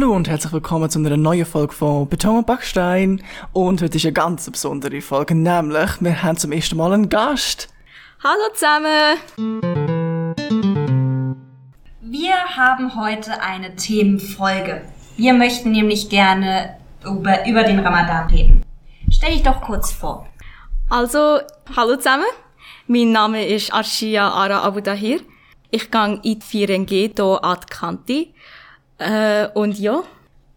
Hallo und herzlich willkommen zu einer neuen Folge von Beton und Backstein. Und heute ist eine ganz besondere Folge, nämlich wir haben zum ersten Mal einen Gast. Hallo zusammen! Wir haben heute eine Themenfolge. Wir möchten nämlich gerne über, über den Ramadan reden. Stell dich doch kurz vor. Also, hallo zusammen. Mein Name ist Arshia Ara Abu Dahir. Ich gehe in die 4NG hier an die Kante. Äh, und ja.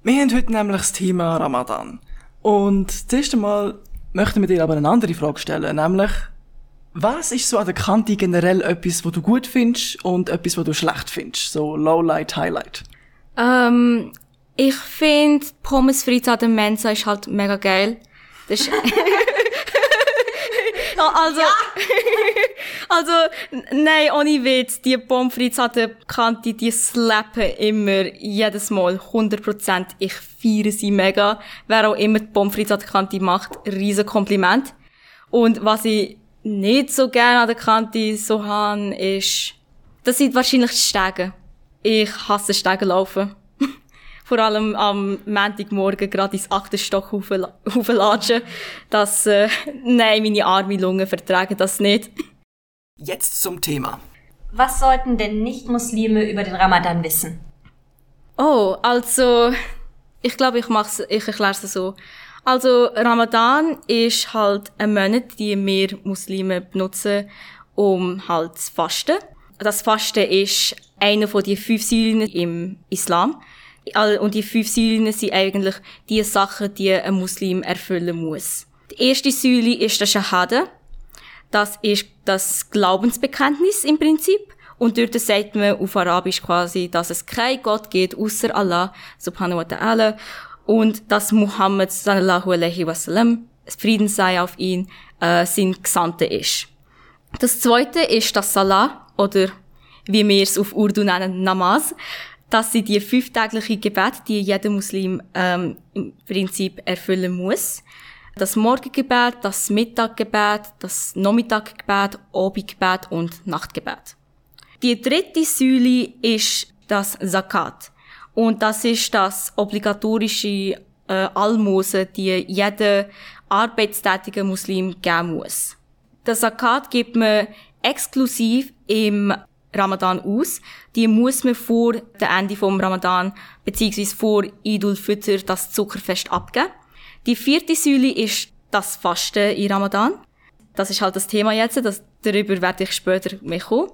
Wir haben heute nämlich das Thema Ramadan. Und das erste Mal möchten wir dir aber eine andere Frage stellen, nämlich, was ist so an der Kante generell etwas, was du gut findest und etwas, was du schlecht findest? So Lowlight, Highlight. Ähm, ich finde Pommes frites an der Mensa ist halt mega geil. Das ist also, ja. also, nein, ohne Witz, die Pommes frites an der Kante, die slappen immer, jedes Mal, 100%. Ich feiere sie mega. Wer auch immer die Pommes frites an der Kante macht, riesen Kompliment. Und was ich nicht so gerne an der Kante so habe, ist, das sind wahrscheinlich die Stege. Ich hasse Stege laufen. Vor allem am Montagmorgen gerade ins achte Stock hochlatschen. Das, äh, nein, meine arme Lunge vertragen das nicht. Jetzt zum Thema. Was sollten denn Nicht-Muslime über den Ramadan wissen? Oh, also, ich glaube, ich mach's, ich erkläre es so. Also Ramadan ist halt ein Monat, die wir Muslime benutzen, um halt zu fasten. Das Fasten ist einer von die fünf Säulen im Islam. Und die fünf Säulen sind eigentlich die Sachen, die ein Muslim erfüllen muss. Die erste Säule ist der Shahada. Das ist das Glaubensbekenntnis im Prinzip. Und dort sagt man auf Arabisch quasi, dass es kein Gott gibt, außer Allah, subhanahu wa ta'ala und dass Muhammad sallallahu alaihi wasallam, Frieden sei auf ihn, äh, sein Gesandter ist. Das zweite ist das Salah, oder wie wir es auf Urdu nennen, Namaz. Das sind die fünftägliche Gebet, die jeder Muslim ähm, im Prinzip erfüllen muss. Das Morgengebet, das Mittaggebet, das Nachmittaggebet, Abendgebet und Nachtgebet. Die dritte Säule ist das Zakat. Und das ist das obligatorische äh, Almosen, die jeder arbeitstätige Muslim geben muss. Das Zakat gibt man exklusiv im Ramadan aus. Die muss man vor dem Ende vom Ramadan beziehungsweise vor Idul Fitr das Zuckerfest abgeben. Die vierte Säule ist das Fasten in Ramadan. Das ist halt das Thema jetzt, das, darüber werde ich später mehr kommen.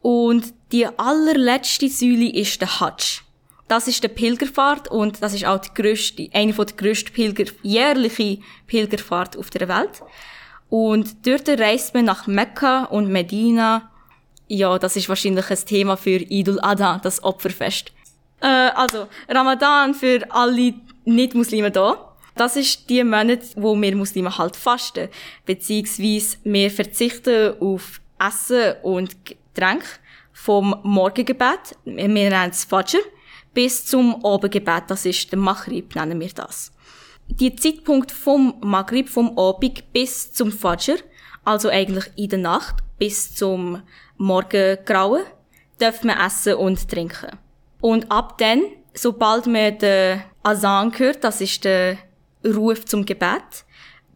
Und die allerletzte Säule ist der Hajj. Das ist der Pilgerfahrt und das ist auch die grösste, eine der grössten Pilger, jährliche Pilgerfahrt auf der Welt. Und dort reist man nach Mekka und Medina. Ja, das ist wahrscheinlich ein Thema für Idul Adha, das Opferfest. Äh, also, Ramadan für alle Nicht-Muslime da. Das ist die Monat, wo wir Muslime halt fasten. Beziehungsweise wir verzichten auf Essen und Getränk vom Morgengebet. Wir nennen es Fajr bis zum Abendgebet, das ist der Maghrib, nennen wir das. Die Zeitpunkt vom Maghrib, vom Abend bis zum Fajr, also eigentlich in der Nacht bis zum Morgengrauen, darf man essen und trinken. Und ab dann, sobald man den Asan hört, das ist der Ruf zum Gebet,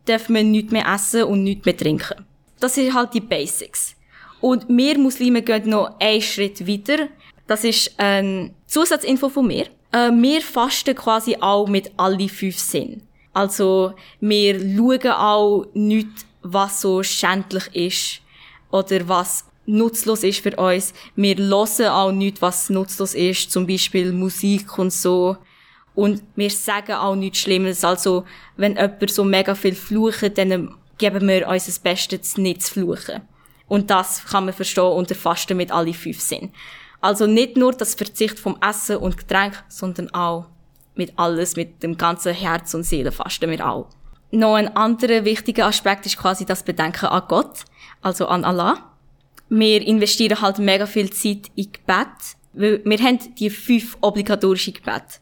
darf man nichts mehr essen und nichts mehr trinken. Das sind halt die Basics. Und wir Muslime gehen noch einen Schritt weiter. Das ist eine Zusatzinfo von mir. Äh, wir fasten quasi auch mit allen fünf Sinnen. Also, wir schauen auch nicht, was so schändlich ist oder was nutzlos ist für uns. Wir hören auch nicht, was nutzlos ist, zum Beispiel Musik und so. Und wir sagen auch nichts Schlimmes. Also, wenn jemand so mega viel flucht, dann geben wir uns das Bestes, nicht zu fluchen. Und das kann man verstehen unter Fasten mit allen fünf Sinnen. Also nicht nur das Verzicht vom Essen und Getränk, sondern auch mit alles, mit dem ganzen Herz und Seele fasten wir auch. Noch ein anderer wichtiger Aspekt ist quasi das Bedenken an Gott, also an Allah. Wir investieren halt mega viel Zeit in Gebet, weil wir haben die fünf obligatorischen Gebet.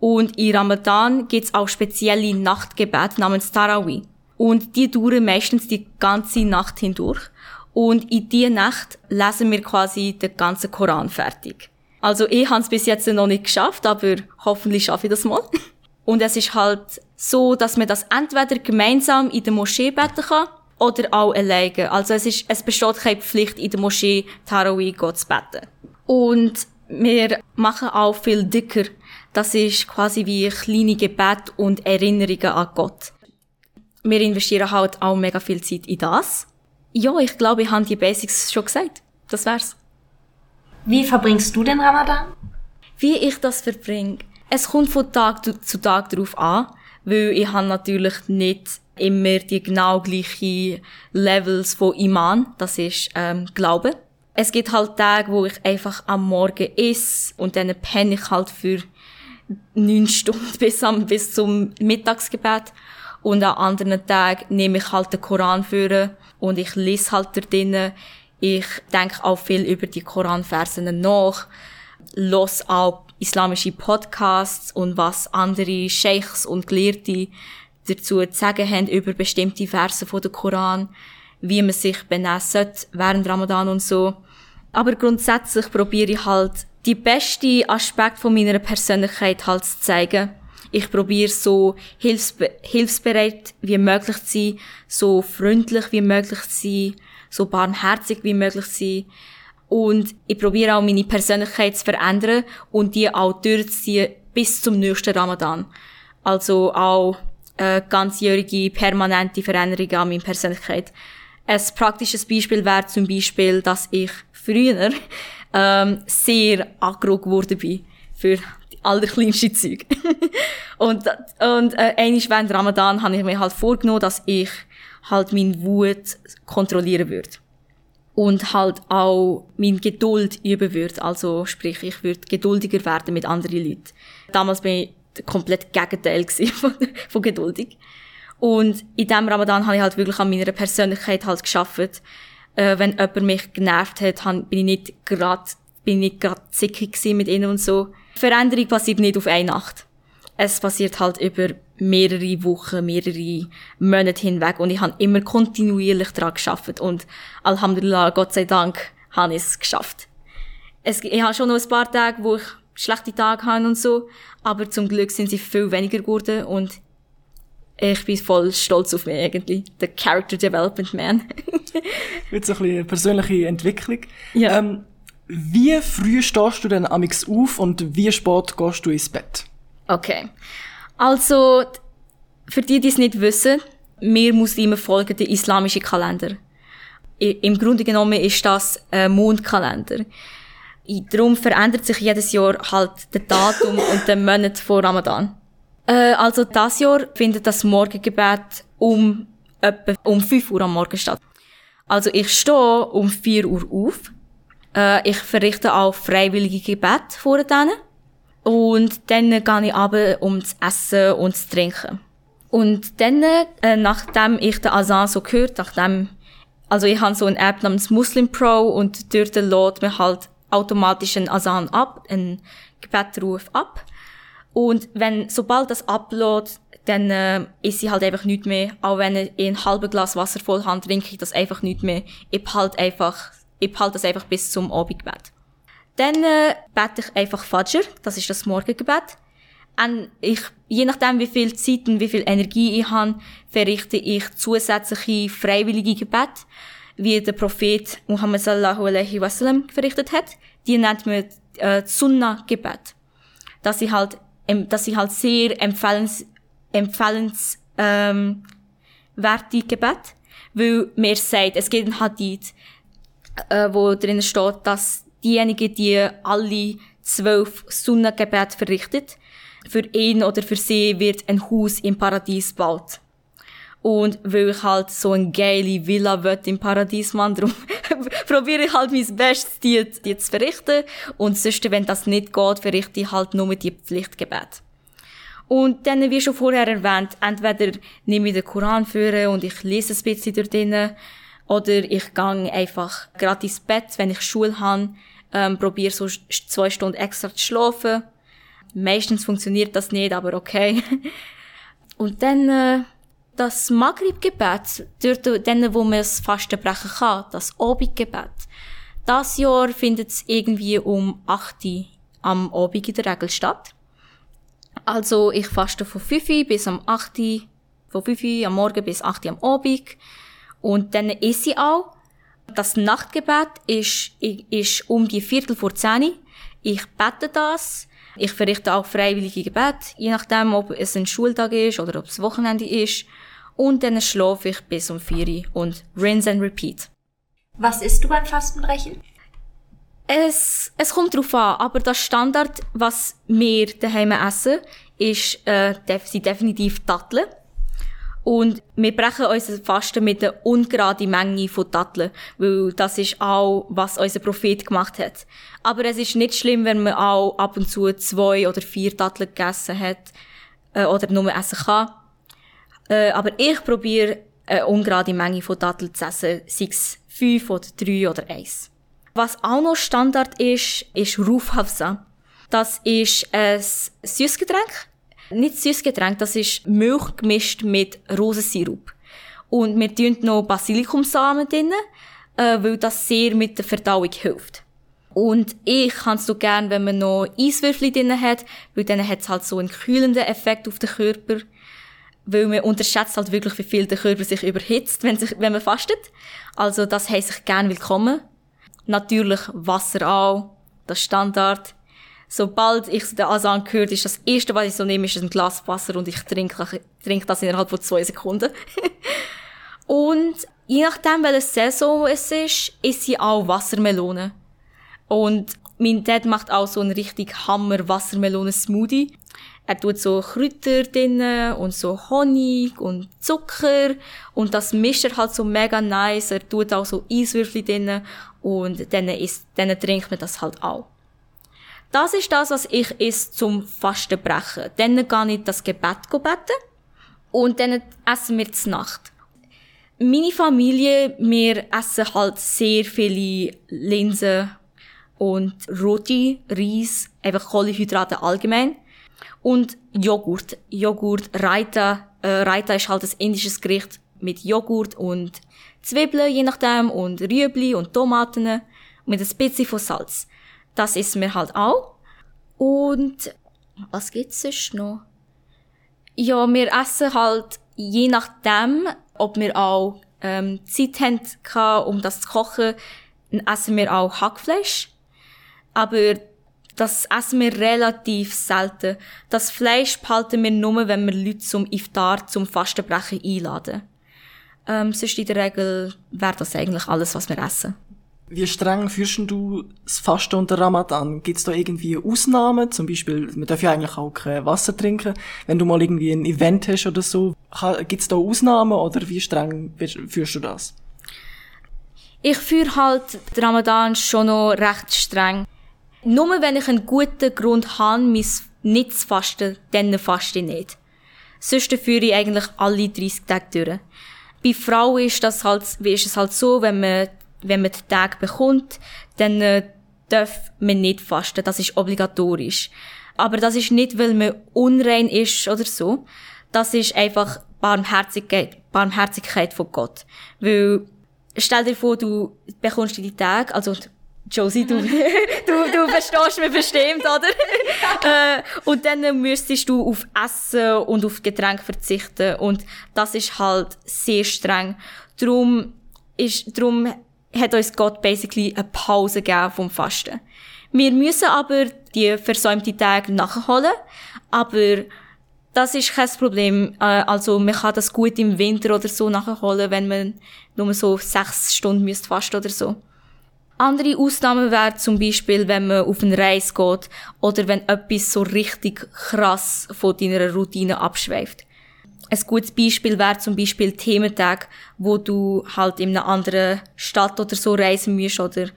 Und in Ramadan gibt's auch spezielle Nachtgebet namens Tarawih. Und die dauern meistens die ganze Nacht hindurch. Und in dieser Nacht lesen wir quasi den ganzen Koran fertig. Also ich habe es bis jetzt noch nicht geschafft, aber hoffentlich schaffe ich das mal. Und es ist halt so, dass man das entweder gemeinsam in der Moschee beten kann oder auch alleine. Also es, ist, es besteht keine Pflicht, in der Moschee Tarawih Gott zu beten. Und wir machen auch viel dicker. Das ist quasi wie kleine Gebet und Erinnerungen an Gott. Wir investieren halt auch mega viel Zeit in das. Ja, ich glaube, ich habe die Basics schon gesagt. Das wär's. Wie verbringst du den Ramadan? Wie ich das verbringe? Es kommt von Tag zu Tag darauf an, weil ich habe natürlich nicht immer die genau gleichen Levels von Iman, das ist ähm, Glaube. Es gibt halt Tage, wo ich einfach am Morgen esse und dann penne ich halt für neun Stunden bis, am, bis zum Mittagsgebet. Und an anderen Tagen nehme ich halt den Koran für und ich lese halt da drinnen. Ich denke auch viel über die Koranversen nach, los auch islamische Podcasts und was andere Sheikhs und Gelehrte dazu zu sagen haben über bestimmte Verse von der Koran, wie man sich benehmen sollte während Ramadan und so. Aber grundsätzlich probiere ich halt, die beste Aspekt von meiner Persönlichkeit halt zu zeigen. Ich probiere so hilfsbe hilfsbereit wie möglich zu sein, so freundlich wie möglich zu sein, so barmherzig wie möglich zu sein. Und ich probiere auch meine Persönlichkeit zu verändern und die auch durchzuziehen bis zum nächsten Ramadan. Also auch äh, ganzjährige, permanente Veränderungen an meiner Persönlichkeit. Ein praktisches Beispiel wäre zum Beispiel, dass ich früher ähm, sehr aggro geworden bin für die allerkleinsten Zeug. und und äh, einmal während Ramadan habe ich mir halt vorgenommen, dass ich halt meine Wut kontrollieren würde. Und halt auch meine Geduld üben würde. Also sprich, ich würde geduldiger werden mit anderen Leuten. Damals bin ich komplett Gegenteil von, von geduldig. Und in diesem Ramadan habe ich halt wirklich an meiner Persönlichkeit halt geschafft. Äh, wenn jemand mich genervt hat, bin ich nicht gerade, bin ich nicht gerade zickig mit ihnen und so. Veränderung passiert nicht auf eine Nacht. Es passiert halt über mehrere Wochen, mehrere Monate hinweg und ich habe immer kontinuierlich daran geschafft und Alhamdulillah, Gott sei Dank, habe ich es geschafft. Es, ich habe schon noch ein paar Tage, wo ich schlechte Tage habe und so, aber zum Glück sind sie viel weniger geworden und ich bin voll stolz auf mich irgendwie. Der Character Development Man. Wird so ein bisschen eine persönliche Entwicklung. Ja. Ähm, wie früh stehst du denn amix auf und wie spät gehst du ins Bett? Okay. Also, für die, die es nicht wissen, wir Muslime folgen den islamischen Kalender. Im Grunde genommen ist das ein Mondkalender. Darum verändert sich jedes Jahr halt der Datum und der Monat vor Ramadan. Äh, also das Jahr findet das Morgengebet um etwa um 5 Uhr am Morgen statt. Also ich stehe um 4 Uhr auf. Äh, ich verrichte auch freiwillige Gebet vor denen. Und dann gehe ich aber um zu essen und zu trinken. Und dann, äh, nachdem ich den Azan so gehört, nachdem, also ich habe so eine App namens Muslim Pro und dort lädt man halt automatisch einen Azan ab, einen Gebetruf ab. Und wenn, sobald das upload, dann äh, ist sie halt einfach nicht mehr. Auch wenn ich ein halbes Glas Wasser voll habe, trinke ich das einfach nicht mehr. Ich behalte einfach, ich behalte das einfach bis zum Abendgebet. Dann äh, bete ich einfach Fajr, das ist das Morgengebet. Und ich, je nachdem, wie viel Zeit und wie viel Energie ich habe, verrichte ich zusätzliche freiwillige Gebet, wie der Prophet Muhammad sallallahu alaihi wasallam verrichtet hat. Die nennt man äh, Sunnah-Gebet. Dass ich halt, dass ich halt sehr empfehlens, empfehlens, ähm, werte Gebet. Weil mir sagt, es gibt ein Hadith, äh, wo drinnen steht, dass diejenigen, die alle zwölf Sunnahgebet verrichtet, für ihn oder für sie wird ein Haus im Paradies gebaut. Und weil ich halt so eine geile Villa will im Paradies, man, darum probiere ich halt mein Bestes, die, die zu verrichten. Und sonst, wenn das nicht geht, verrichte ich halt nur die Pflichtgebet. Und dann, wie schon vorher erwähnt, entweder nehme ich den Koran führen und ich lese ein bisschen dort drinnen, oder ich gehe einfach gerade ins Bett, wenn ich Schule habe, ähm, probiere so zwei Stunden extra zu schlafen. Meistens funktioniert das nicht, aber okay. Und dann äh, das Maghrib-Gebet, dort, dann, wo man das Fasten brechen kann, das Abendgebet, Das Jahr findet es irgendwie um 8 Uhr am Abend in der Regel statt. Also ich faste von 5 Uhr bis am 8 Uhr, von 5 Uhr am Morgen bis 8 Uhr am Abend. Und dann esse ich auch. Das Nachtgebet ist, ist um die Viertel vor 10 Uhr. Ich bete das. Ich verrichte auch freiwillige Gebet, je nachdem, ob es ein Schultag ist oder ob es Wochenende ist. Und dann schlafe ich bis um 4 Uhr und rinse and repeat. Was isst du beim Fastenbrechen? Es, es kommt drauf an, aber das Standard, was wir daheim essen, ist, äh, sind definitiv Datteln. Und wir brechen unser Fasten mit einer ungeraden Menge von Datteln, weil das ist auch, was unser Prophet gemacht hat. Aber es ist nicht schlimm, wenn man auch ab und zu zwei oder vier Datteln gegessen hat, äh, oder nur essen kann. Äh, aber ich probiere eine ungerade Menge von Datteln zu essen, sei es fünf oder drei oder eins. Was auch noch Standard ist, ist Rufhafsa. Das ist ein Süßgetränk. Nicht Süßgetränk, das ist Milch gemischt mit Rosensirup. Und wir tun noch Basilikumsamen drin, äh, weil das sehr mit der Verdauung hilft. Und ich kann es so gern, wenn man noch Eiswürfel drin hat, weil dann hat es halt so einen kühlenden Effekt auf den Körper weil man unterschätzt halt wirklich, wie viel der Körper sich überhitzt, wenn, sich, wenn man fastet. Also das heisst ich gern willkommen. Natürlich Wasser auch, das Standard. Sobald ich den Asan gehört, ist das erste, was ich so nehme, ist ein Glas Wasser und ich trinke, trinke das innerhalb von zwei Sekunden. und je nachdem, welche Saison es ist, ist sie auch Wassermelone. Und mein Dad macht auch so einen richtig Hammer Wassermelonen-Smoothie. Er tut so Kräuter drin und so Honig und Zucker und das mischt er halt so mega nice. Er tut auch so Eiswürfel drin und dann, isst, dann trinkt man das halt auch. Das ist das, was ich esse zum Fastenbrechen. Dann gehe ich das Gebet beten und dann essen wir zur Nacht. Meine Familie, wir essen halt sehr viele Linsen und Roti, Reis, einfach Kohlenhydrate allgemein. Und Joghurt. Joghurt, Raita. Äh, Raita ist halt ein indisches Gericht mit Joghurt und Zwiebeln, je nachdem, und Rüebli und Tomaten mit ein bisschen von Salz. Das essen wir halt auch. Und was gibt's sonst noch? Ja, wir essen halt je nachdem, ob wir auch ähm, Zeit haben, um das zu kochen, essen wir auch Hackfleisch. Aber das essen wir relativ selten. Das Fleisch behalten wir nur, wenn wir Leute zum Iftar, zum Fastenbrechen einladen. Ähm, sonst in der Regel wäre das eigentlich alles, was wir essen. Wie streng führst du das Fasten unter Ramadan? Gibt es da irgendwie Ausnahmen? Zum Beispiel, man darf ja eigentlich auch kein Wasser trinken. Wenn du mal irgendwie ein Event hast oder so, gibt es da Ausnahmen oder wie streng führst du das? Ich führe halt den Ramadan schon noch recht streng. Nur wenn ich einen guten Grund habe, mein nicht zu fasten, dann faste ich nicht. Sonst führe ich eigentlich alle 30 Tage durch. Bei Frauen ist das halt, ist es halt so, wenn man, wenn man den Tag bekommt, dann äh, darf man nicht fasten. Das ist obligatorisch. Aber das ist nicht, weil man unrein ist oder so. Das ist einfach Barmherzigkeit, Barmherzigkeit von Gott. Weil, stell dir vor, du bekommst die Tage, also Josie, du, du, du verstehst mich bestimmt, oder? äh, und dann müsstest du auf Essen und auf Getränke verzichten. Und das ist halt sehr streng. Drum ist, drum hat uns Gott basically eine Pause gegeben vom Fasten. Wir müssen aber die versäumten Tage nachholen, aber das ist kein Problem. Äh, also man kann das gut im Winter oder so nachholen, wenn man nur so sechs Stunden müsste fasten oder so. Andere Ausnahmen wären zum Beispiel, wenn man auf eine Reise geht oder wenn etwas so richtig krass von deiner Routine abschweift. Ein gutes Beispiel wäre zum Beispiel Thementag, wo du halt in einer anderen Stadt oder so reisen musst oder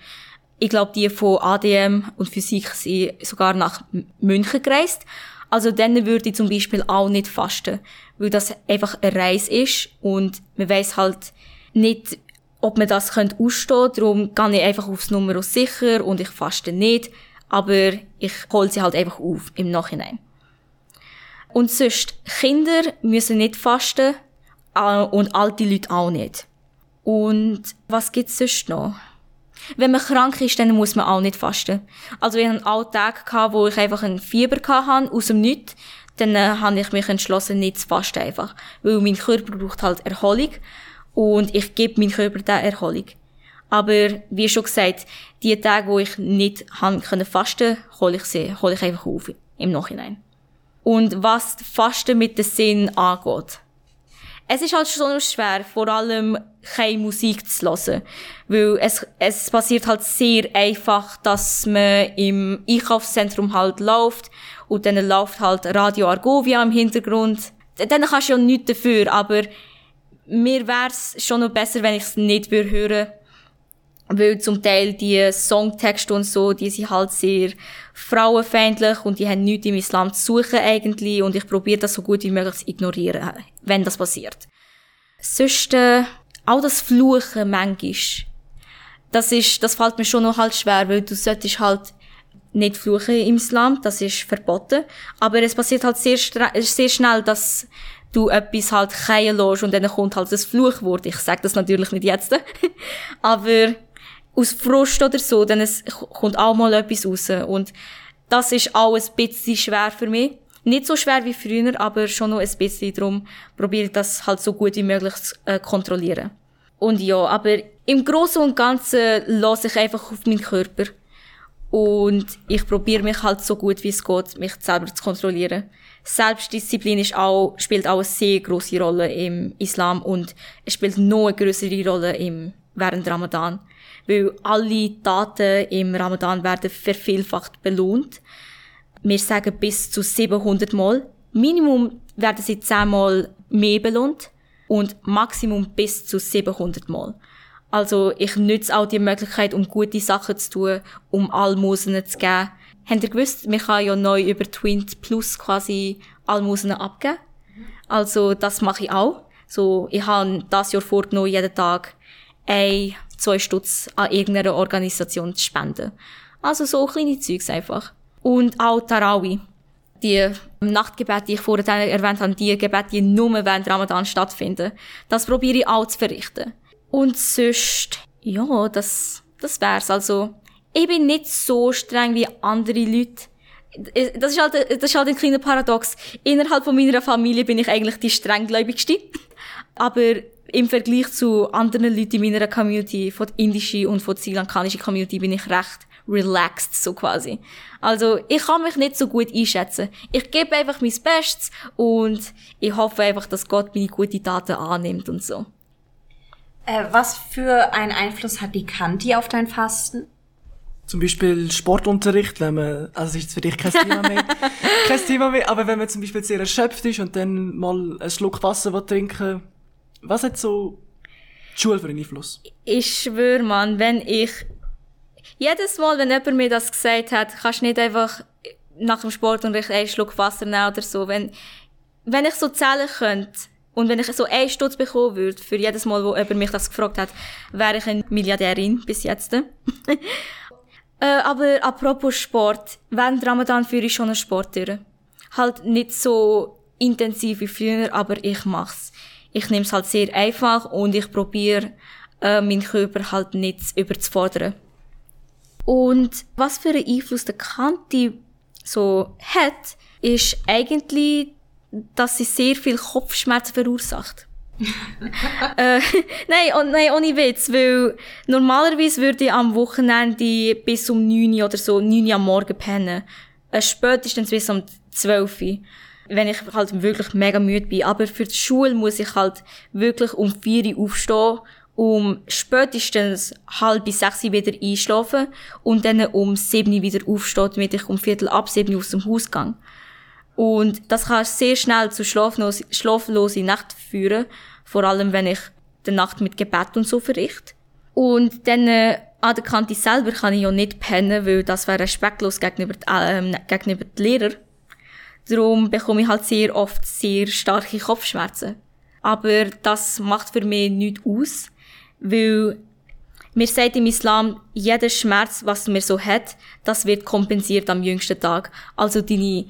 ich glaube, die von ADM und Physik sind sogar nach München gereist. Also dann würde ich zum Beispiel auch nicht fasten, weil das einfach eine Reise ist und man weiß halt nicht, ob man das könnte ausstehen Darum gehe ich einfach aufs Nummer sicher und ich faste nicht. Aber ich hole sie halt einfach auf im Nachhinein. Und sonst, Kinder müssen nicht fasten äh, und alte Leute auch nicht. Und was gibt's sonst noch? wenn man krank ist, dann muss man auch nicht fasten. Also ich hatte Tage, gehabt, wo ich einfach ein Fieber hatte, aus dem Nichts. Dann äh, habe ich mich entschlossen, nicht zu fasten einfach. Weil mein Körper braucht halt Erholung. Und ich gebe meinem Körper diese Erholung. Aber, wie schon gesagt, die Tage, wo ich nicht fasten konnte, hole ich sie, hole ich einfach auf. Im Nachhinein. Und was Fasten mit dem Sinn angeht. Es ist halt schon schwer, vor allem keine Musik zu hören. Weil es, es passiert halt sehr einfach, dass man im Einkaufszentrum halt läuft und dann läuft halt Radio Argovia im Hintergrund. Dann kannst du ja nichts dafür, aber mir wär's schon noch besser, wenn ich es nicht hören würde weil zum Teil die Songtexte und so, die sind halt sehr frauenfeindlich und die haben nichts im Islam zu suchen eigentlich und ich probiere das so gut wie möglich zu ignorieren, wenn das passiert. Sonst, äh, auch das Fluchen manchmal, das ist, das fällt mir schon noch halt schwer, weil du solltest halt nicht fluchen im Islam, das ist verboten, aber es passiert halt sehr, sehr schnell, dass du etwas halt keinen lässt und dann kommt halt das Fluchwort. Ich sage das natürlich nicht jetzt, aber aus Frust oder so, dann es kommt auch mal etwas raus. Und das ist auch ein bisschen schwer für mich. Nicht so schwer wie früher, aber schon noch ein bisschen. Darum probiere ich das halt so gut wie möglich zu äh, kontrollieren. Und ja, aber im Großen und Ganzen lasse ich einfach auf meinen Körper. Und ich probiere mich halt so gut wie es geht, mich selber zu kontrollieren. Selbstdisziplin ist auch, spielt auch eine sehr große Rolle im Islam und es spielt noch eine größere Rolle im, während Ramadan weil alle Taten im Ramadan werden vervielfacht belohnt. Wir sagen bis zu 700 Mal. Minimum werden sie 10 Mal mehr belohnt und Maximum bis zu 700 Mal. Also ich nütze auch die Möglichkeit, um gute Sachen zu tun, um Almosen zu geben. Habt ihr gewusst, man kann ja neu über Twint Plus quasi Almosen abgeben? Also das mache ich auch. So, ich habe das Jahr vorgenommen, jeden Tag ein zwei Stutz an irgendeiner Organisation zu spenden. Also so kleine Zeugs einfach. Und auch Tarawi. Die Nachtgebete, die ich vorhin erwähnt habe, die Gebete, die nur während Ramadan stattfinden. Das probiere ich auch zu verrichten. Und sonst, ja, das, das wär's. Also, ich bin nicht so streng wie andere Leute. Das ist halt, das ist halt ein kleiner Paradox. Innerhalb von meiner Familie bin ich eigentlich die strenggläubigste. Aber im Vergleich zu anderen Leuten in meiner Community, von der indischen und von der sri Community, bin ich recht relaxed, so quasi. Also, ich kann mich nicht so gut einschätzen. Ich gebe einfach mein Bestes und ich hoffe einfach, dass Gott meine guten Taten annimmt und so. Äh, was für einen Einfluss hat die Kanti auf dein Fasten? Zum Beispiel Sportunterricht, wenn man, also das ist jetzt für dich kein Thema mehr, kein Thema mehr, aber wenn man zum Beispiel sehr erschöpft ist und dann mal einen Schluck Wasser trinken was hat so die Schule für einen Einfluss? Ich schwöre, man, wenn ich jedes Mal, wenn jemand mir das gesagt hat, kannst du nicht einfach nach dem Sport und einen Schluck Wasser nehmen oder so. Wenn, wenn ich so zählen könnte und wenn ich so einen Stutz bekommen würde für jedes Mal, wo jemand mich das gefragt hat, wäre ich eine Milliardärin bis jetzt. äh, aber apropos Sport, während Ramadan führe ich schon einen Sport durch. Halt nicht so intensiv wie früher, aber ich mach's ich nehme es halt sehr einfach und ich probiere, äh, meinen Körper halt nicht überzufordern. Und was für einen Einfluss der Kanti so hat, ist eigentlich, dass sie sehr viel Kopfschmerzen verursacht. äh, nein, oh, nein, ohne Witz, weil normalerweise würde ich am Wochenende bis um 9 Uhr oder so, 9 Uhr am Morgen pennen. Äh, spätestens bis um 12 Uhr wenn ich halt wirklich mega müde bin. Aber für die Schule muss ich halt wirklich um vier Uhr aufstehen, um spätestens halb bis sechs Uhr wieder einschlafen und dann um sieben Uhr wieder aufstehen, damit ich um Viertel ab sieben Uhr aus dem Haus gehe. Und das kann sehr schnell zu schlaflose, schlaflose Nacht führen, vor allem wenn ich die Nacht mit Gebet und so verrichte. Und dann äh, an der Kante selber kann ich ja nicht pennen, weil das wäre respektlos gegenüber, die, äh, gegenüber den Lehrern. Darum bekomme ich halt sehr oft sehr starke Kopfschmerzen. Aber das macht für mich nichts aus, weil mir sagt im Islam, jeder Schmerz, was man so hat, das wird kompensiert am jüngsten Tag. Also deine,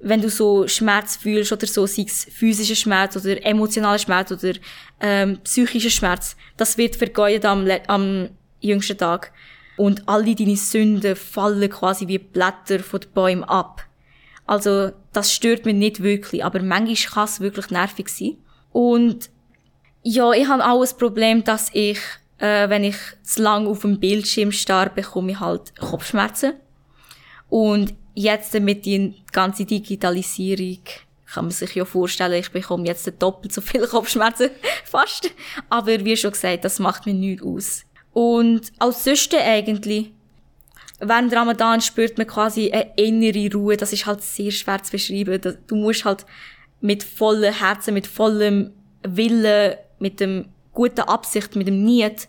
wenn du so Schmerz fühlst oder so, sei es physischer Schmerz oder emotionaler Schmerz oder ähm, psychischer Schmerz, das wird vergeudet am, am jüngsten Tag. und alle deine Sünden fallen quasi wie Blätter von den Bäumen ab. Also, das stört mich nicht wirklich, aber manchmal kann es wirklich nervig sein. Und ja, ich habe auch ein Problem, dass ich, äh, wenn ich zu lang auf dem Bildschirm starre, bekomme ich halt Kopfschmerzen. Und jetzt mit der ganzen Digitalisierung kann man sich ja vorstellen, ich bekomme jetzt doppelt so viele Kopfschmerzen, fast. Aber wie schon gesagt, das macht mir nichts aus. Und als Süste eigentlich, während Ramadan spürt man quasi eine innere Ruhe, das ist halt sehr schwer zu beschreiben. Du musst halt mit vollem Herzen, mit vollem Willen, mit dem guten Absicht, mit dem Niet,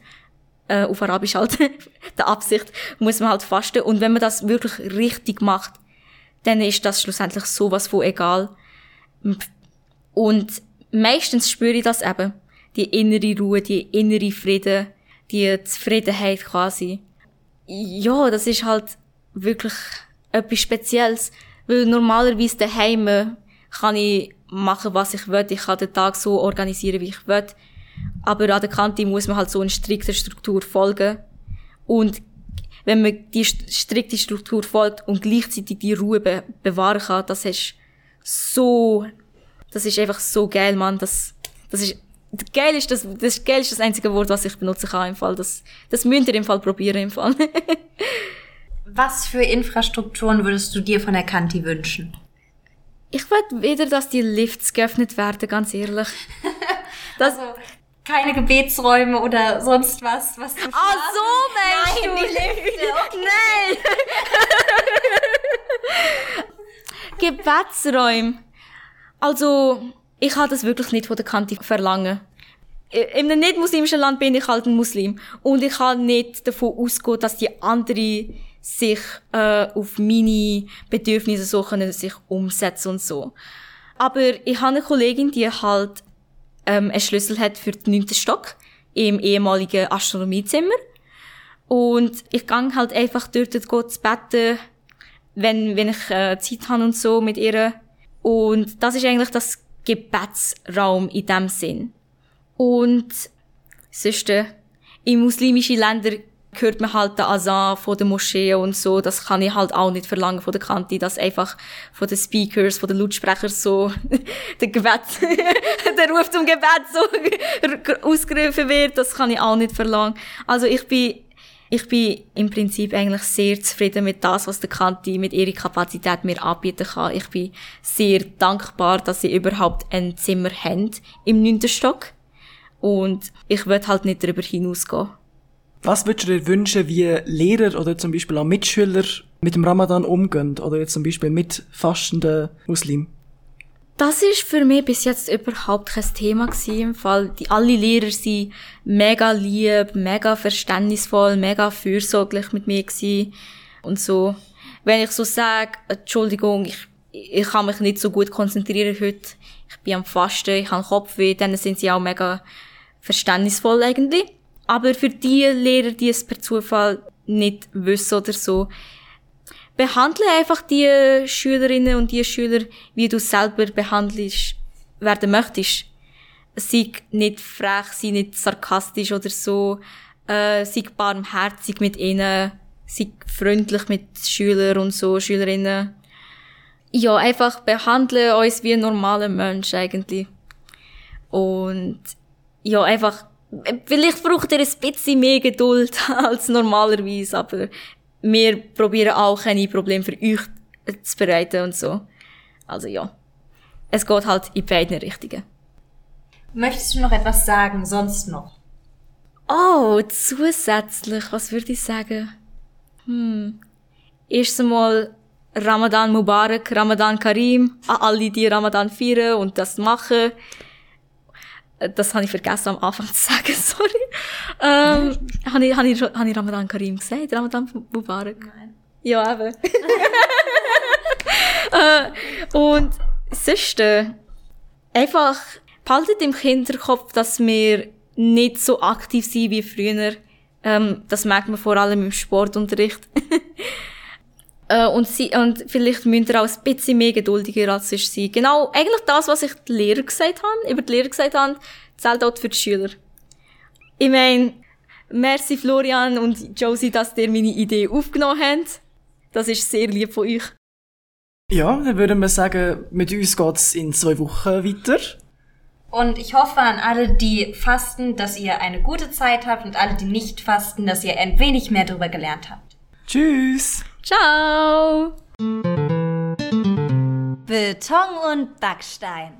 äh, auf Arabisch halt, der Absicht, muss man halt fasten. Und wenn man das wirklich richtig macht, dann ist das schlussendlich sowas von egal. Und meistens spüre ich das eben. Die innere Ruhe, die innere Frieden, die Zufriedenheit quasi. Ja, das ist halt wirklich etwas Spezielles. Weil normalerweise daheim kann ich machen, was ich will. Ich kann den Tag so organisieren, wie ich will. Aber an der Kante muss man halt so eine strikte Struktur folgen. Und wenn man die strikte Struktur folgt und gleichzeitig die Ruhe be bewahren kann, das ist so, das ist einfach so geil, Mann. Das, das ist, geil ist das, das geil ist das einzige Wort, was ich benutzen kann im Fall. Das, das müsst ihr im Fall probieren im Fall. was für Infrastrukturen würdest du dir von der Kanti wünschen? Ich will wieder, dass die Lifts geöffnet werden, ganz ehrlich. Das, also, keine Gebetsräume oder sonst was, was du Ah, so meinst Nein? Die Lifte, okay. Nein! Gebetsräume. Also, ich kann das wirklich nicht von der Kante verlangen. In einem nicht-muslimischen Land bin ich halt ein Muslim. Und ich kann nicht davon ausgehen, dass die anderen sich äh, auf meine Bedürfnisse so können sich umsetzen und so. Aber ich habe eine Kollegin, die halt ähm, einen Schlüssel hat für den neunten Stock im ehemaligen Astronomiezimmer. Und ich gang halt einfach dort zu beten, wenn, wenn ich äh, Zeit habe und so mit ihr. Und das ist eigentlich das Gebetsraum in dem Sinn. Und sonst, äh, in muslimischen Ländern hört man halt den Azan von der Moschee und so. Das kann ich halt auch nicht verlangen von der Kante, dass einfach von den Speakers, von den Lautsprechern so der Gebet, der Ruf zum Gebet so ausgerufen wird. Das kann ich auch nicht verlangen. Also ich bin ich bin im Prinzip eigentlich sehr zufrieden mit das, was der Kanti mit ihrer Kapazität mir anbieten kann. Ich bin sehr dankbar, dass sie überhaupt ein Zimmer haben im neunten Stock. Und ich will halt nicht darüber hinausgehen. Was würdest du dir wünschen, wie Lehrer oder zum Beispiel auch Mitschüler mit dem Ramadan umgehen? Oder jetzt zum Beispiel mit fastenden Muslimen? Das ist für mich bis jetzt überhaupt kein Thema gewesen, im Fall. Die, alle Lehrer sind mega lieb, mega verständnisvoll, mega fürsorglich mit mir gewesen. Und so. Wenn ich so sage, Entschuldigung, ich, ich kann mich nicht so gut konzentrieren heute. Ich bin am Fasten, ich habe Kopfweh, dann sind sie auch mega verständnisvoll eigentlich. Aber für die Lehrer, die es per Zufall nicht wissen oder so, behandle einfach die Schülerinnen und die Schüler, wie du selber behandelst, werden möchtest. Sei nicht frech, sei nicht sarkastisch oder so, äh, sei barmherzig mit ihnen, sei freundlich mit Schülern und so, Schülerinnen. Ja, einfach behandle uns wie ein normaler Mensch eigentlich. Und ja, einfach Vielleicht braucht ihr ein bisschen mehr Geduld als normalerweise, aber wir probieren auch keine Probleme für euch zu bereiten und so. Also ja. Es geht halt in beiden Richtungen. Möchtest du noch etwas sagen, sonst noch? Oh, zusätzlich, was würde ich sagen? Hm. Erst einmal Ramadan Mubarak, Ramadan Karim, alle, die Ramadan feiern und das machen. Das habe ich vergessen am Anfang zu sagen, sorry. Ähm, habe ich, habe ich, habe ich Ramadan Karim gesagt? Ramadan Mubarak? Nein. Ja, eben. äh, und sonst, äh, einfach, behaltet im Hinterkopf, dass wir nicht so aktiv sind wie früher. Ähm, das merkt man vor allem im Sportunterricht. Äh, und, sie, und vielleicht müsst ihr auch ein bisschen mehr geduldiger als sonst sein. Genau, eigentlich das, was ich die Lehrer gesagt habe, über die Lehrer gesagt habe, zählt auch für die Schüler. Ich meine, Merci Florian und Josie, dass ihr meine Idee aufgenommen habt. Das ist sehr lieb von euch. Ja, dann würden wir sagen, mit uns geht's in zwei Wochen weiter. Und ich hoffe an alle, die fasten, dass ihr eine gute Zeit habt und alle, die nicht fasten, dass ihr ein wenig mehr darüber gelernt habt. Tschüss! Ciao! Beton und Backstein.